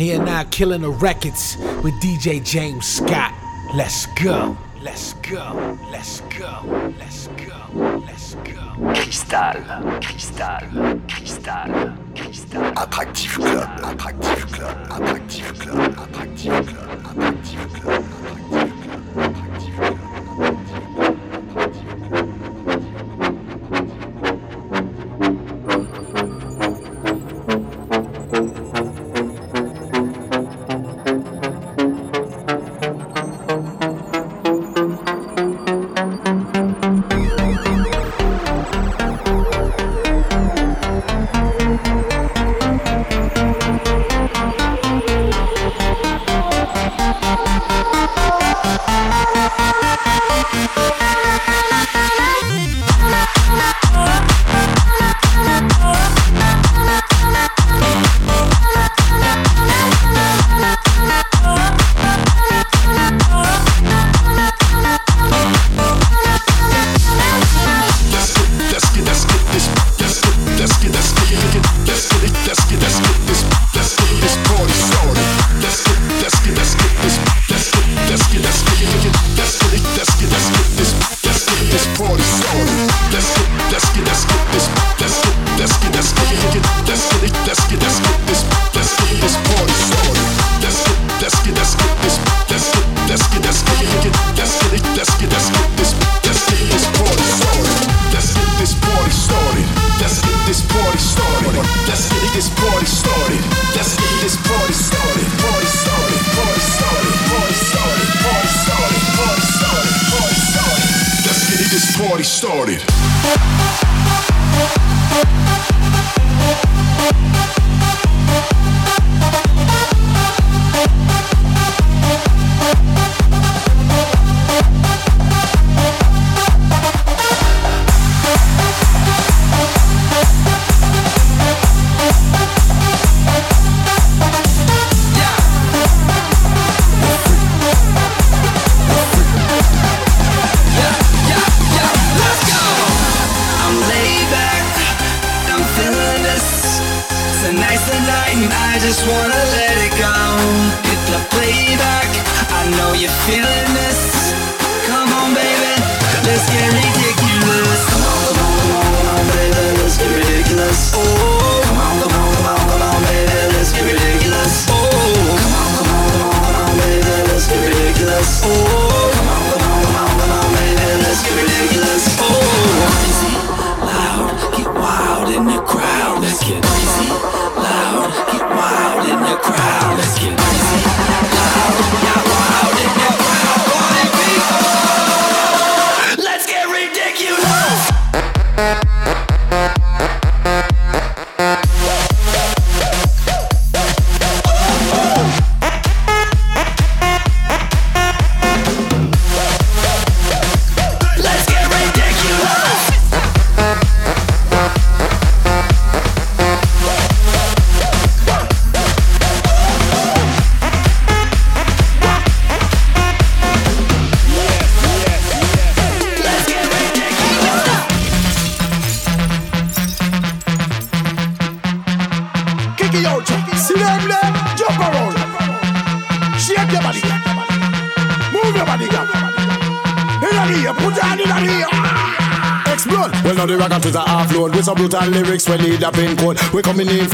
Here now, killing the records with DJ James Scott. Let's go. Let's go. Let's go. Let's go. Let's go. Cristal, cristal, cristal, cristal. Attractive Club, Attractive Club, Attractive Club, Attractive Club, Attractive Club.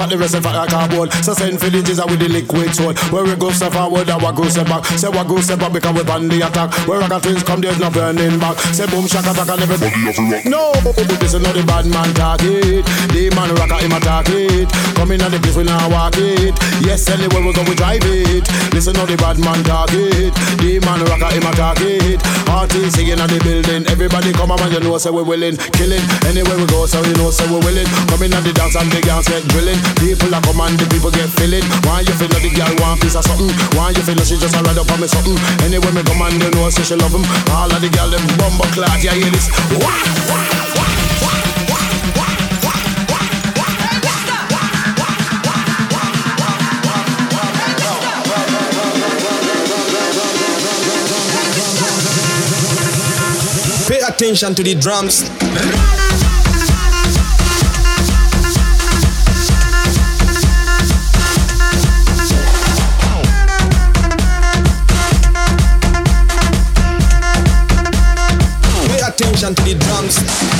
For the rest of our cardboard. So send for the jizzer with the liquid sword. Where we go step forward, our go step back. Say what go step back because we on the attack. Where I got twins come, there's no burning back. Say boom shaka attack and everybody. No, this is not the bad man target. The man rocker him attack it. Coming on the place we now walk it. Yes, anywhere we go we drive it. Listen not the bad man target. The man rocker him attack it. Artists singing on the building. Everybody come on, you know say we willing. Killing anywhere we go, so you know say we willing. Coming on the dance and the girls get drilling. People are come and the people get feeling. Why you feel like the girl want piece of something? Why you feel like she just a ride up on me something? Anyway, me come and you know say she love him. All of the girls them bumbo clad, yeah, hear this. Wah. Pay attention to the drums. attention to the drums.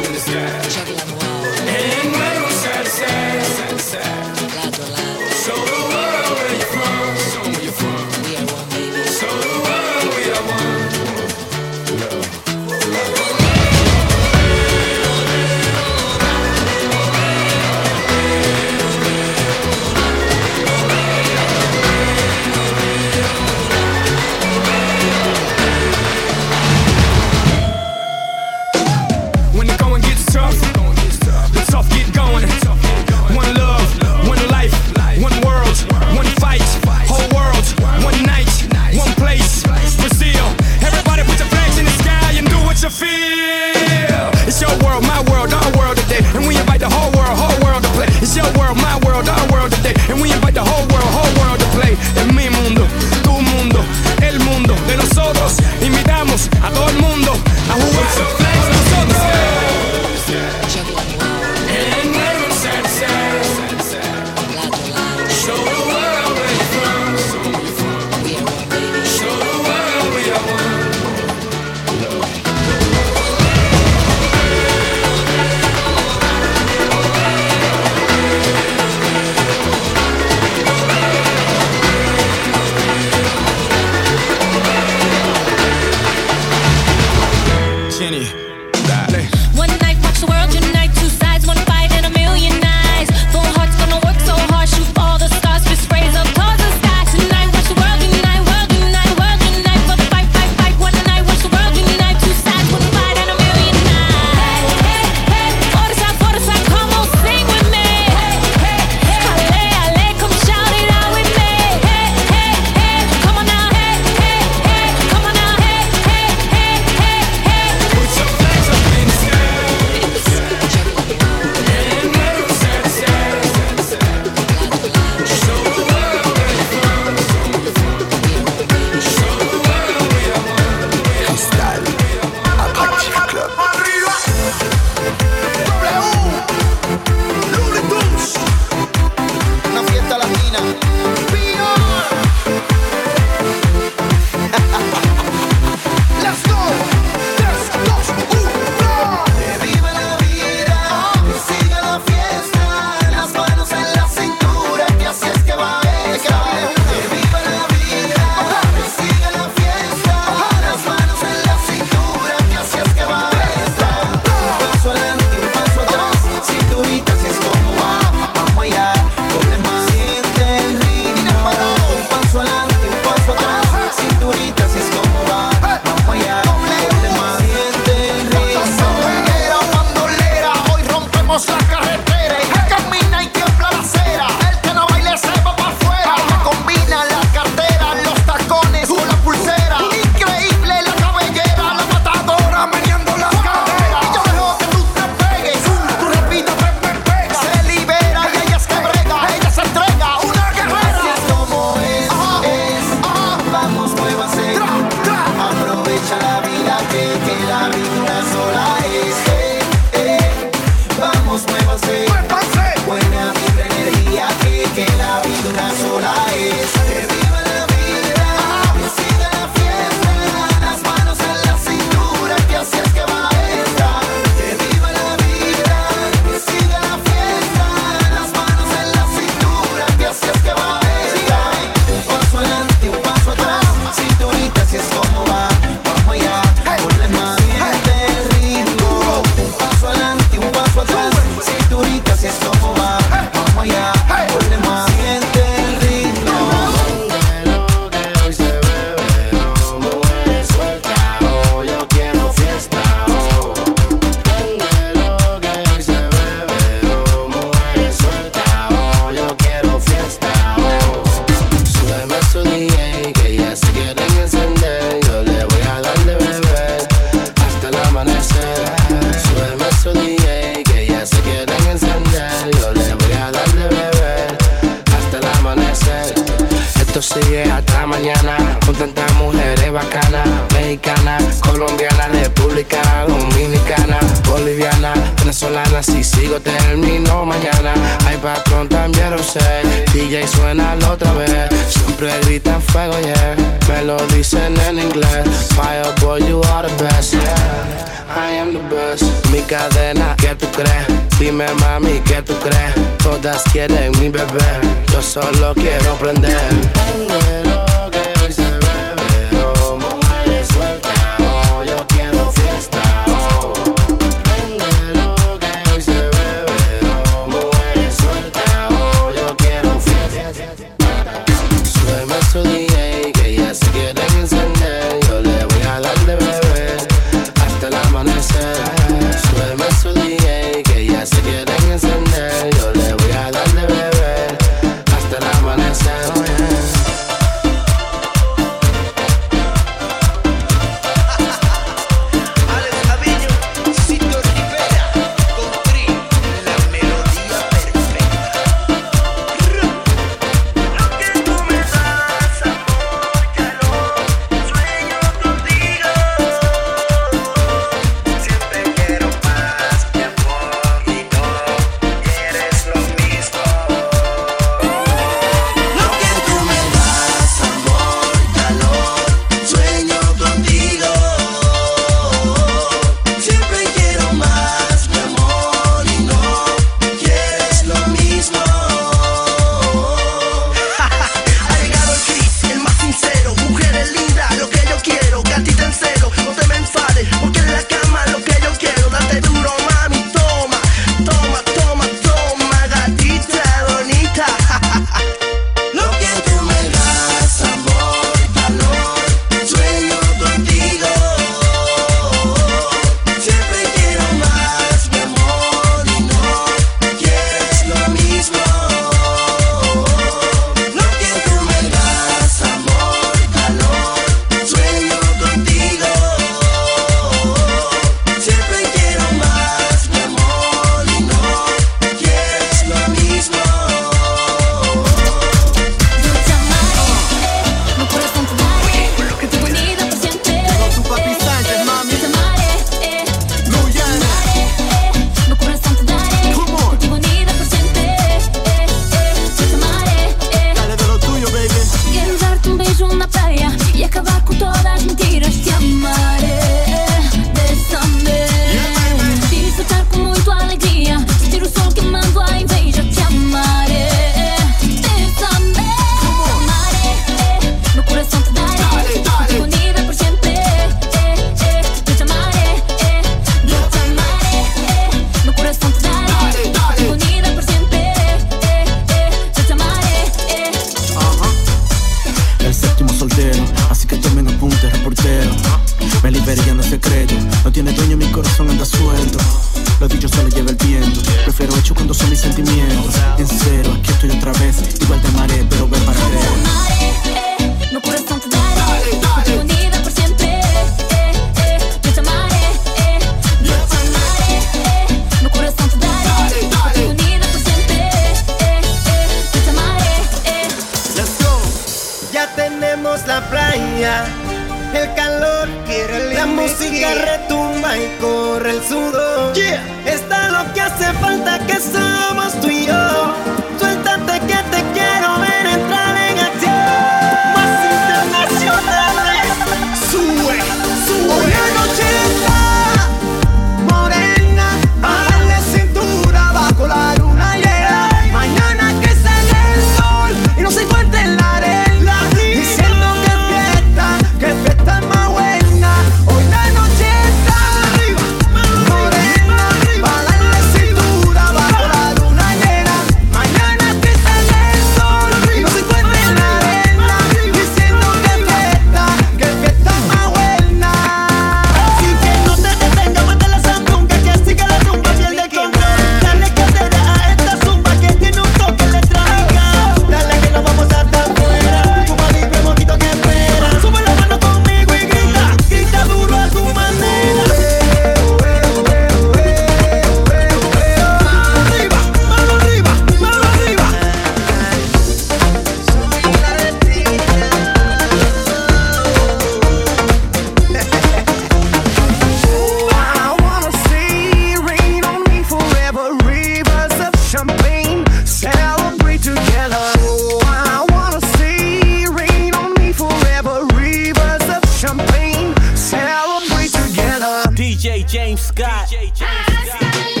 got.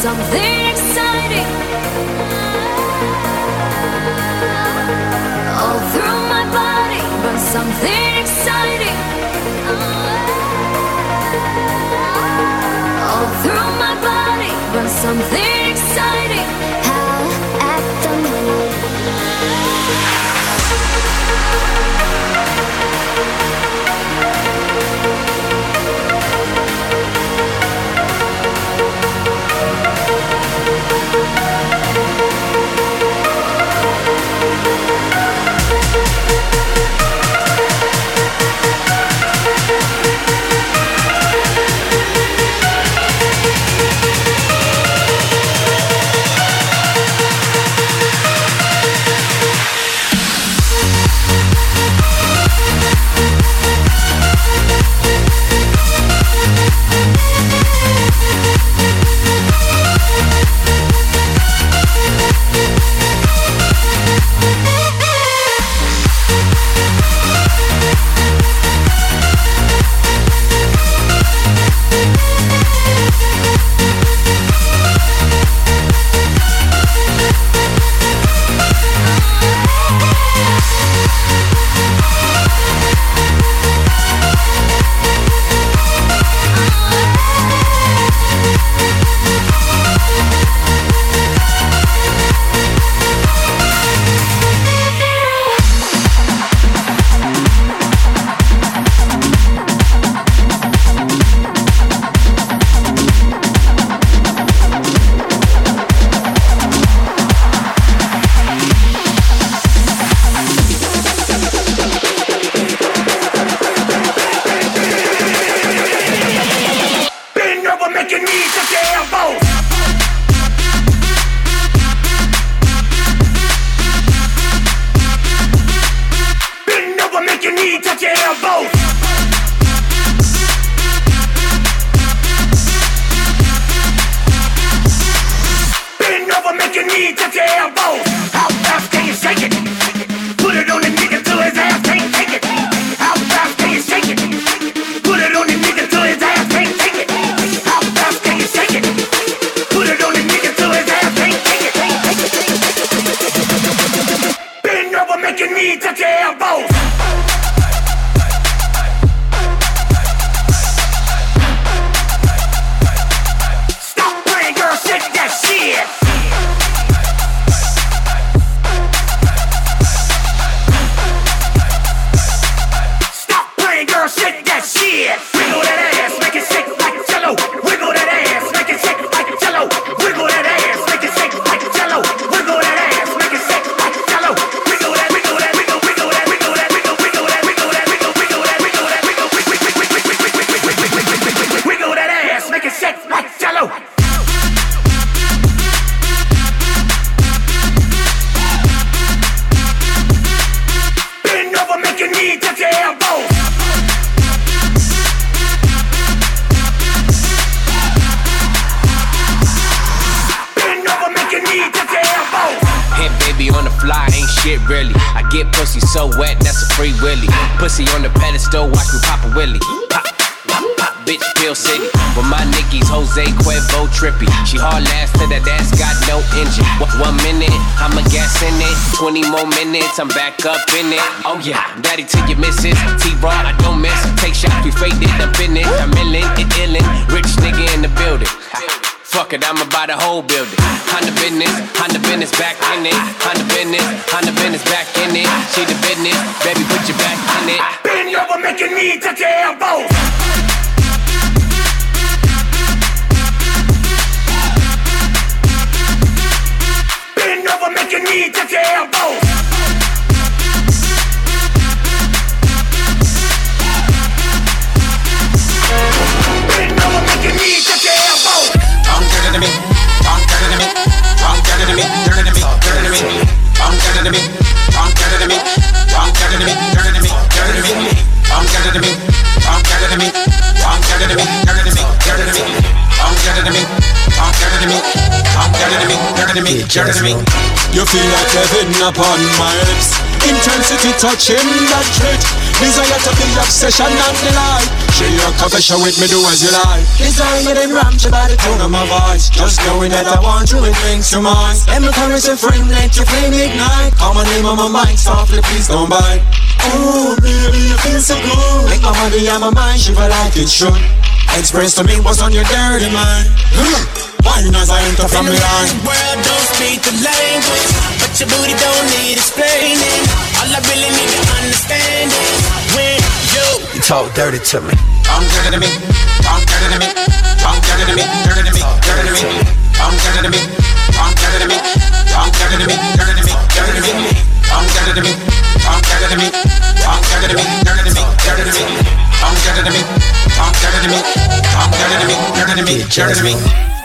Something exciting. All through my body, but something Me. You feel like heaven upon my lips. Intensity touching that trick. Desire to be obsession and delight. Share your confession with me, do as you like. Desire them ramp by the tone of my voice. Just knowing that I want you, it brings to mind. And my currency frame, let your flame ignite. Call my name on my mind, softly, please don't bite. Oh, baby, you feel so good. Make my body and my mind shiver like it should. Express to me what's on your dirty mind. Hmm. Wine as I enter from behind. world don't speak the language, but your booty don't need explaining. All I really need to understand is when you, You talk dirty to me. Talk dirty to me. Talk dirty to me. Talk dirty to me. Dirty to me. Dirty to me. Talk dirty to me. Talk dirty to me. Talk dirty to me. Dirty to me. Dirty to me. Talk dirty to me. Talk dirty to me. Talk dirty to me. Dirty to me. Dirty to me. Talk dirty to me. Talk dirty to me. Talk dirty to me. Dirty to me. Dirty to me.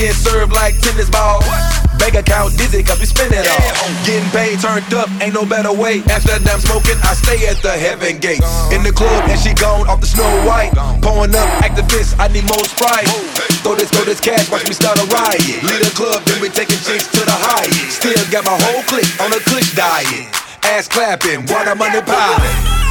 Getting served like tennis ball. Bank account dizzy, cause we spend it all. Getting paid, turned up, ain't no better way. After damn smoking, I stay at the heaven gate. In the club, and she gone off the snow white. Pouring up Actavis, I need more sprite. Throw this, throw this cash, watch me start a riot. Lead a club, then we taking chicks to the highest. Still got my whole clique on a kush diet. Ass clapping, water money piling.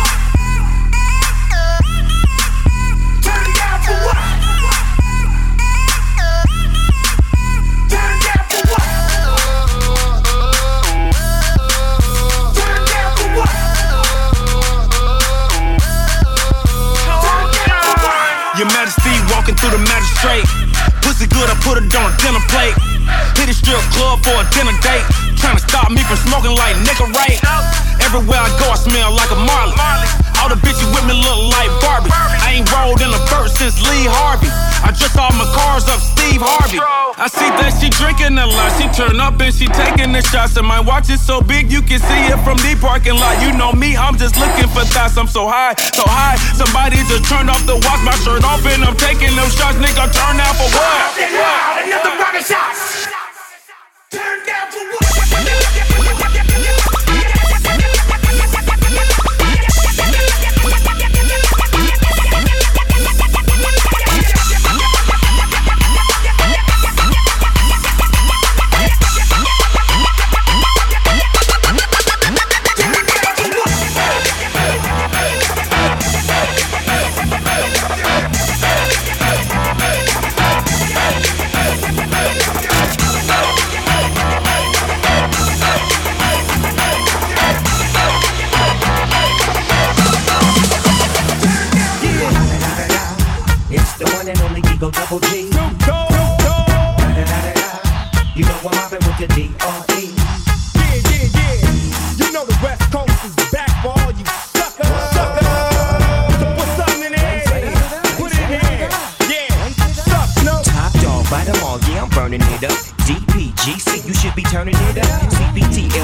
Walking through the magistrate. Pussy good, I put it on a dinner plate. Hit a strip club for a dinner date. Trying to stop me from smoking like nigga right. Everywhere I go, I smell like a Marley. All the bitches with me look like Barbie. I ain't rolled in a verse since Lee Harvey. I dress all my cars up Steve Harvey. I see that she drinking a lot. She turn up and she taking the shots. And my watch is so big you can see it from the parking lot. You know me, I'm just looking for thoughts. I'm so high, so high. Somebody just turned off the watch, my shirt off, and I'm taking them shots. Nigga, turn out for what? Turn down for what? One and only Eagle Double G. You know I'm mobbing with the D.R.E. Yeah, yeah, yeah. You know the West Coast is back for all you suckers. Suckers. So put something in there. Put it in here. Yeah. Suck, no. Top dog, bite them all, yeah, I'm burning it up. DPGC, you should be turning it up.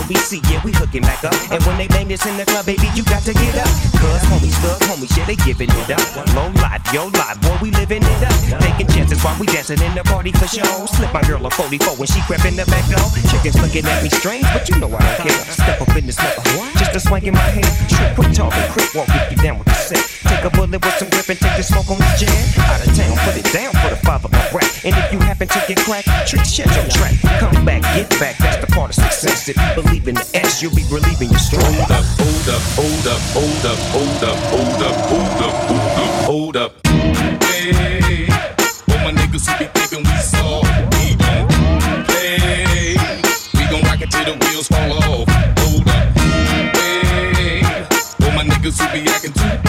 CBT, LBC, yeah, we hooking back up. And when they bang this in the club, baby, you got to get up. Cuz homies, thug homies, yeah, they giving it up. Low life, yo life, boy, we living it up. Taking chances while we dancing in the party for show. Slip my girl a 44 when she crept in the back door. Chickens looking at me strange, but you know I don't care. Step up in this mother, just a swing in my hand. Trip, quick talking, quick walk, if you down with the set. Take a bullet with some grip and take the smoke on the jam. Out of town, put it down for the father of rap. And if you happen to get cracked, crack. Trick, shut your track. Come back, get back. That's the part of success. If you believe in the S, you'll be relieving your stress. Hold up, hold up, hold up, hold up, hold up, hold up, hold up, hold up, hold up. Hey, all my niggas who be thinking we soft, we don't play. We gon' rock it till the wheels fall off. Hold up, hey, all my niggas who be acting too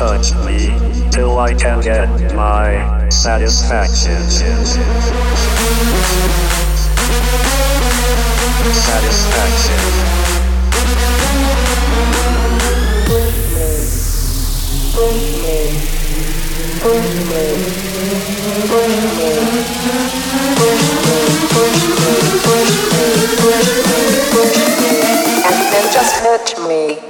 touch me till I can get my satisfaction. Satisfaction. And then just hurt me.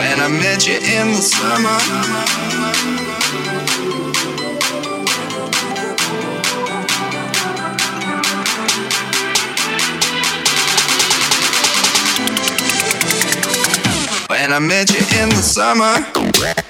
When I met you in the summer. When I met you in the summer.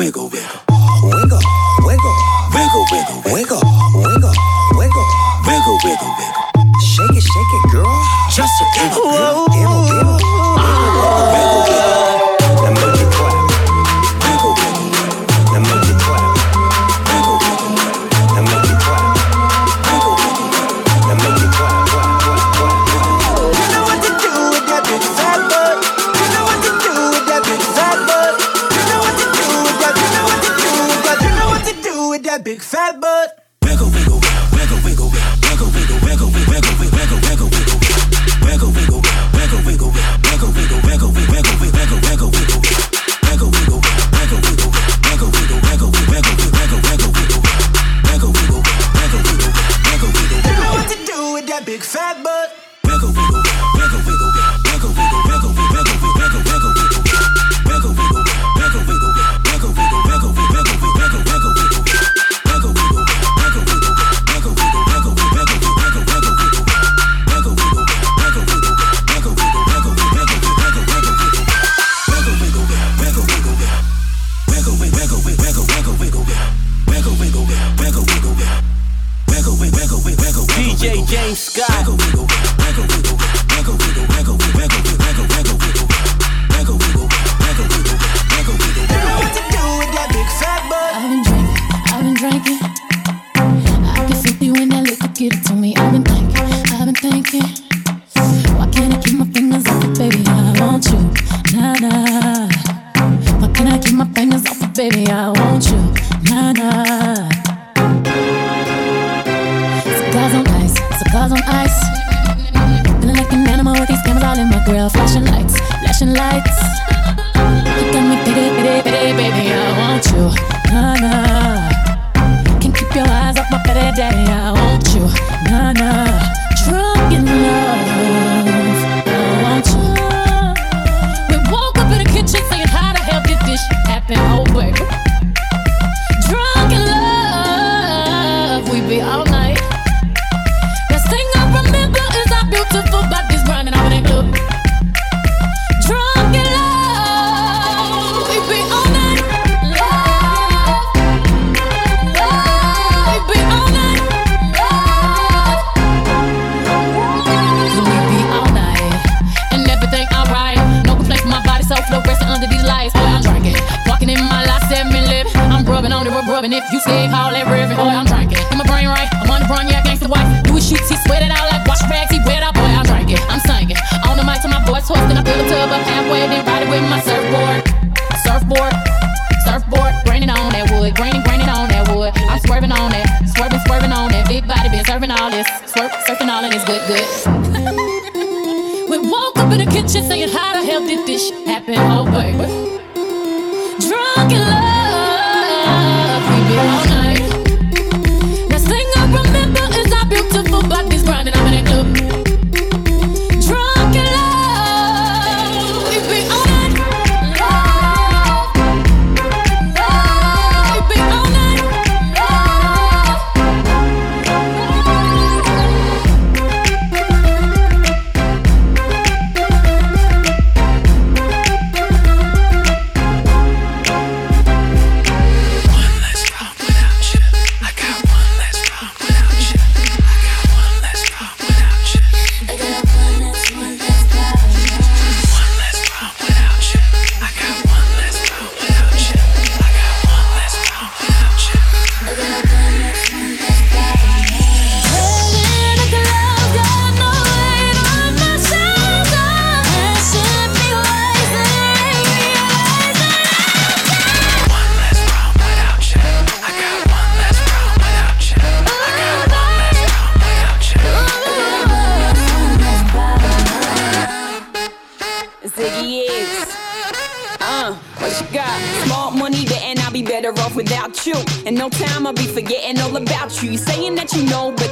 wiggle, wiggle.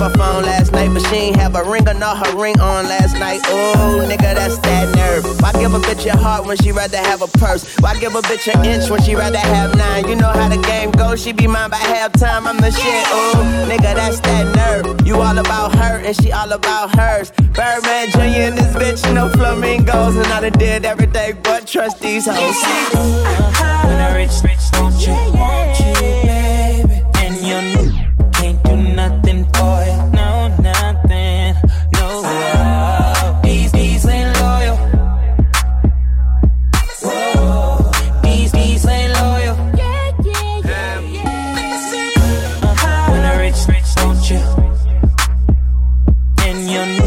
up her phone last night, but she ain't have a ring or not her ring on last night. Ooh, nigga, that's that nerve. Why give a bitch a heart when she rather have a purse? Why give a bitch an inch when she rather have nine? You know how the game goes, she be mine by halftime. I'm the shit. Ooh, nigga, that's that nerve. You all about her and she all about hers. Birdman Jr. and this bitch, you know flamingos, and I done did everything but trust these hoes. When I reach, don't you want you, baby? And you opinion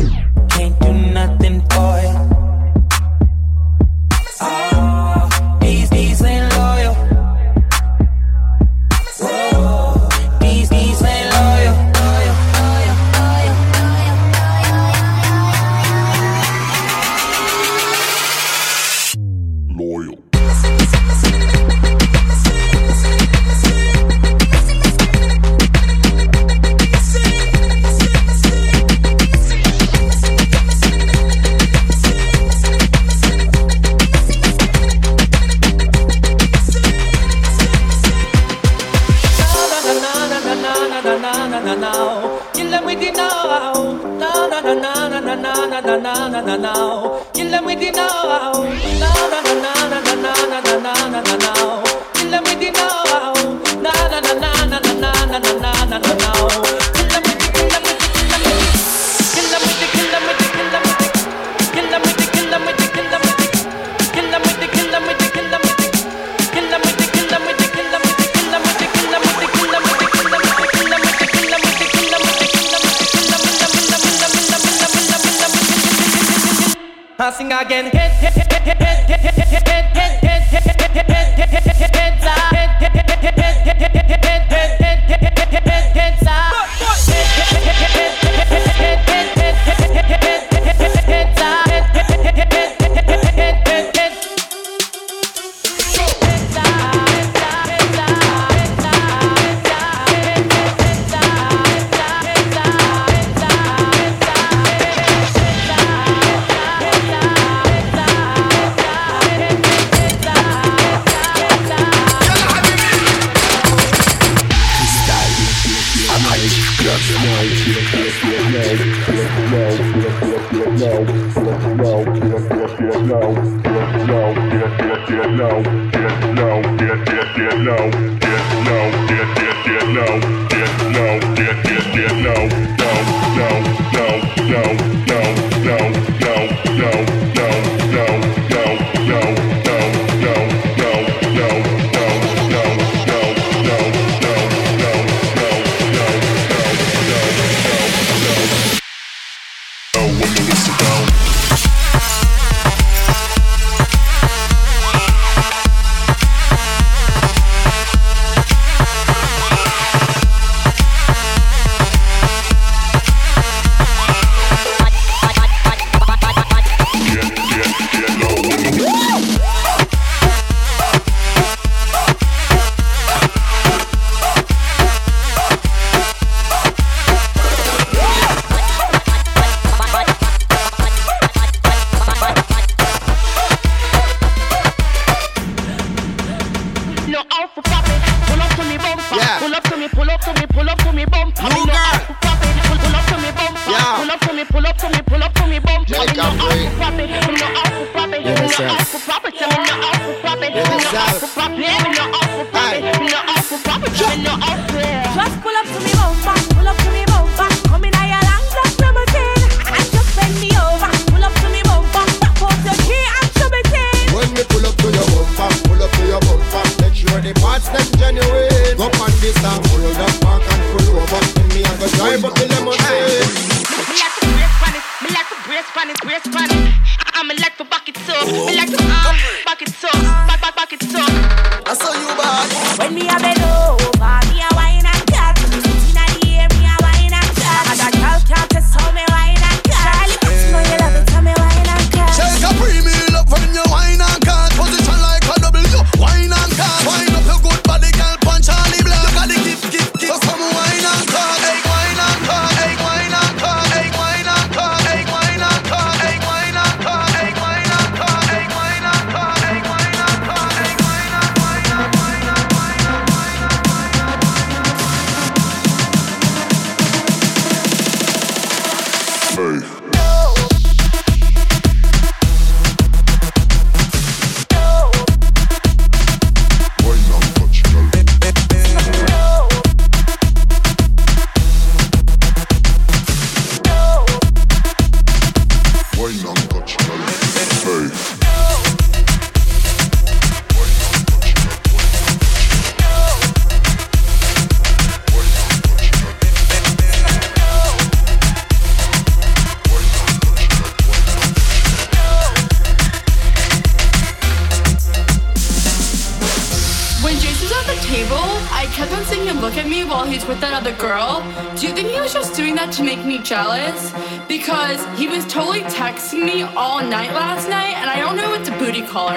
know.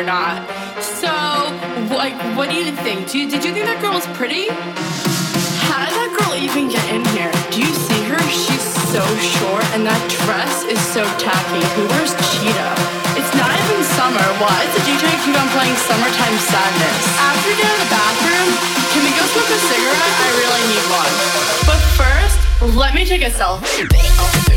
Or not. So, like, what do you think? Do you, did you think that girl was pretty? How did that girl even get in here? Do you see her? She's so short, and that dress is so tacky. Who wears cheetah? It's not even summer. Why is the DJ keep on playing Summertime Sadness? After we get out of the bathroom, can we go smoke a cigarette? I really need one. But first, let me take a selfie.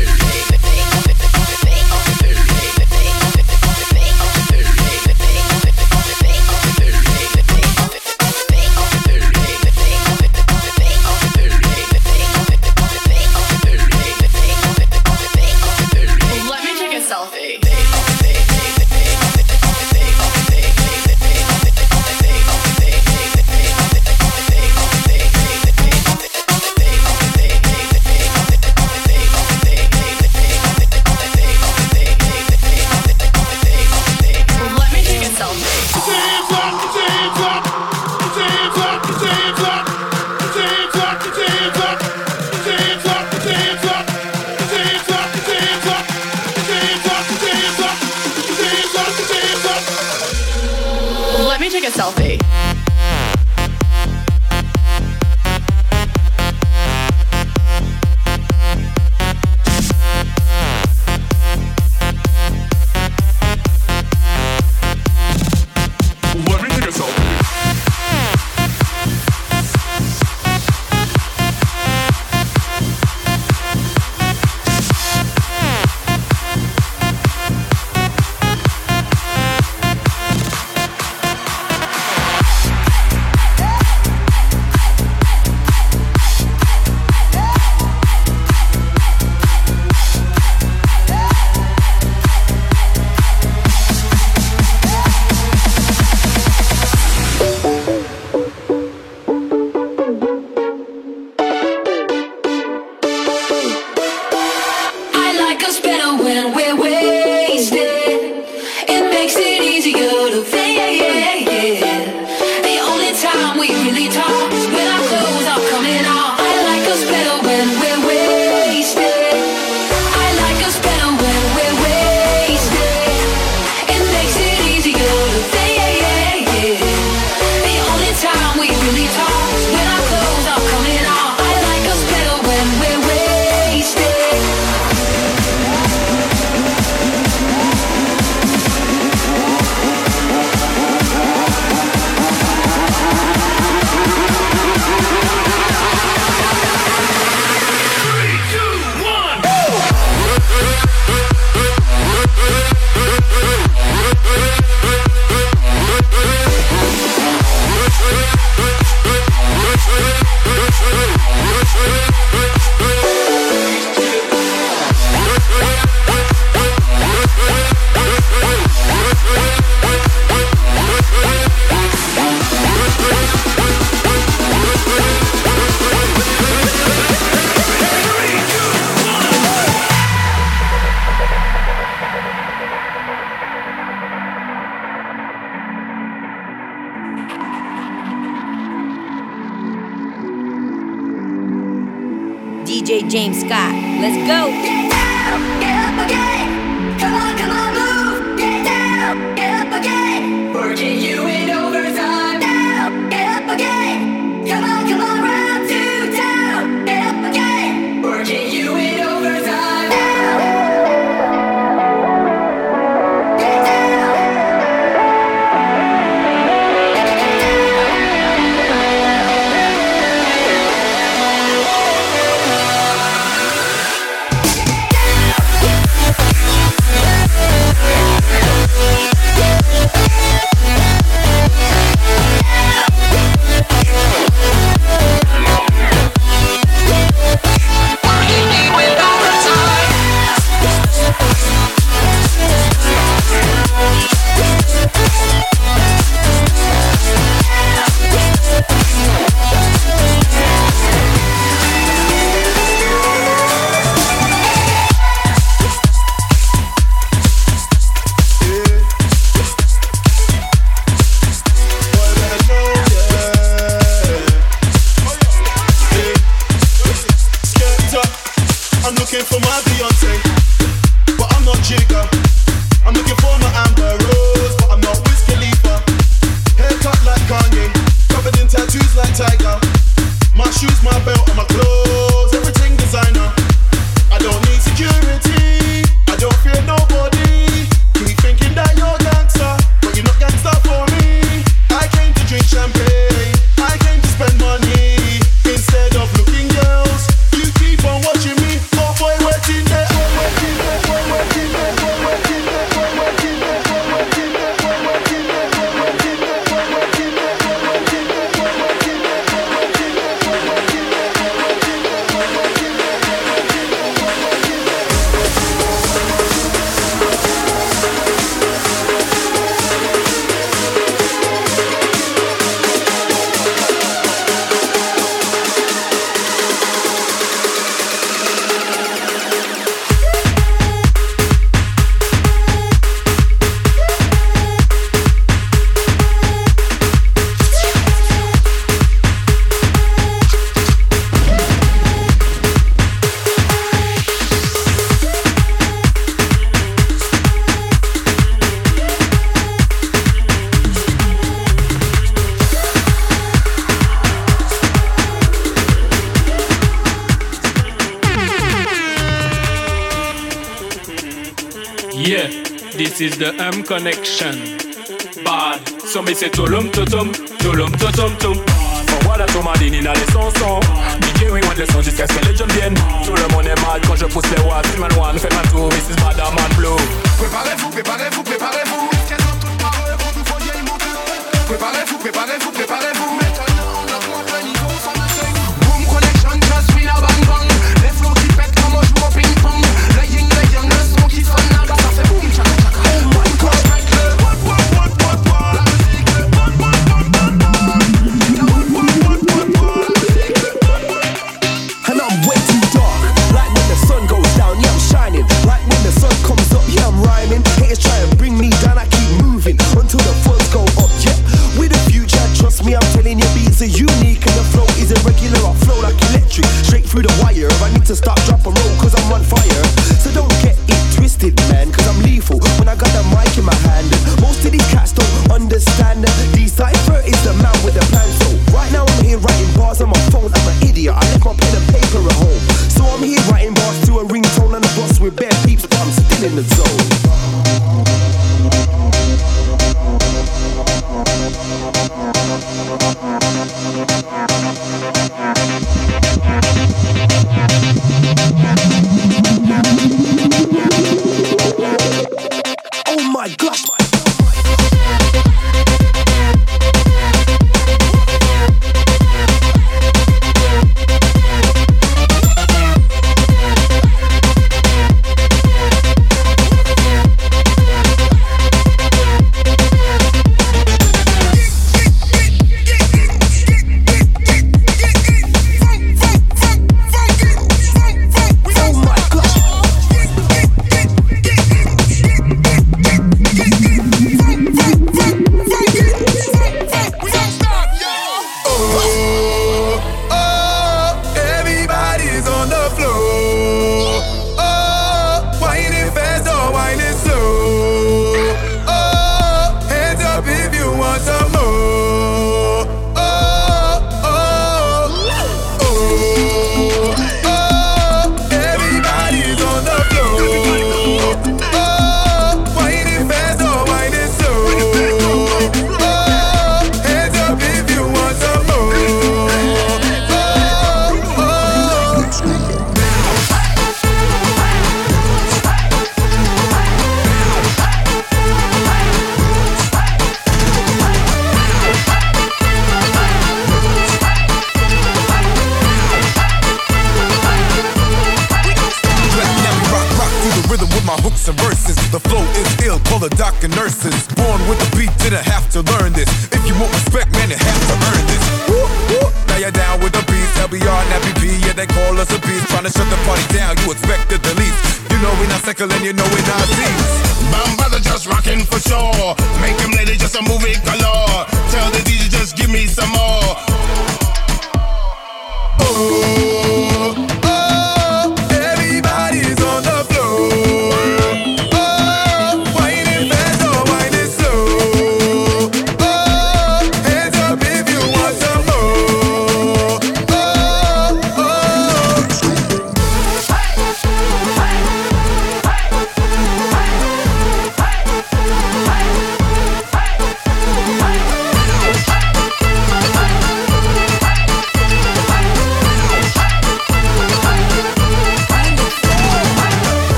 This is the M connection. Bad, so me say tolum totum, tolum totum tum. Voilà ton madine, il a les sons DJ oui, on descend jusqu'à ce que les jeunes viennent. Tout le monde est mal quand je pousse les watts. Human one, fais ma tour, this is Madame Man Blue. Préparez-vous, préparez-vous, préparez-vous. Préparez-vous, préparez-vous, préparez-vous.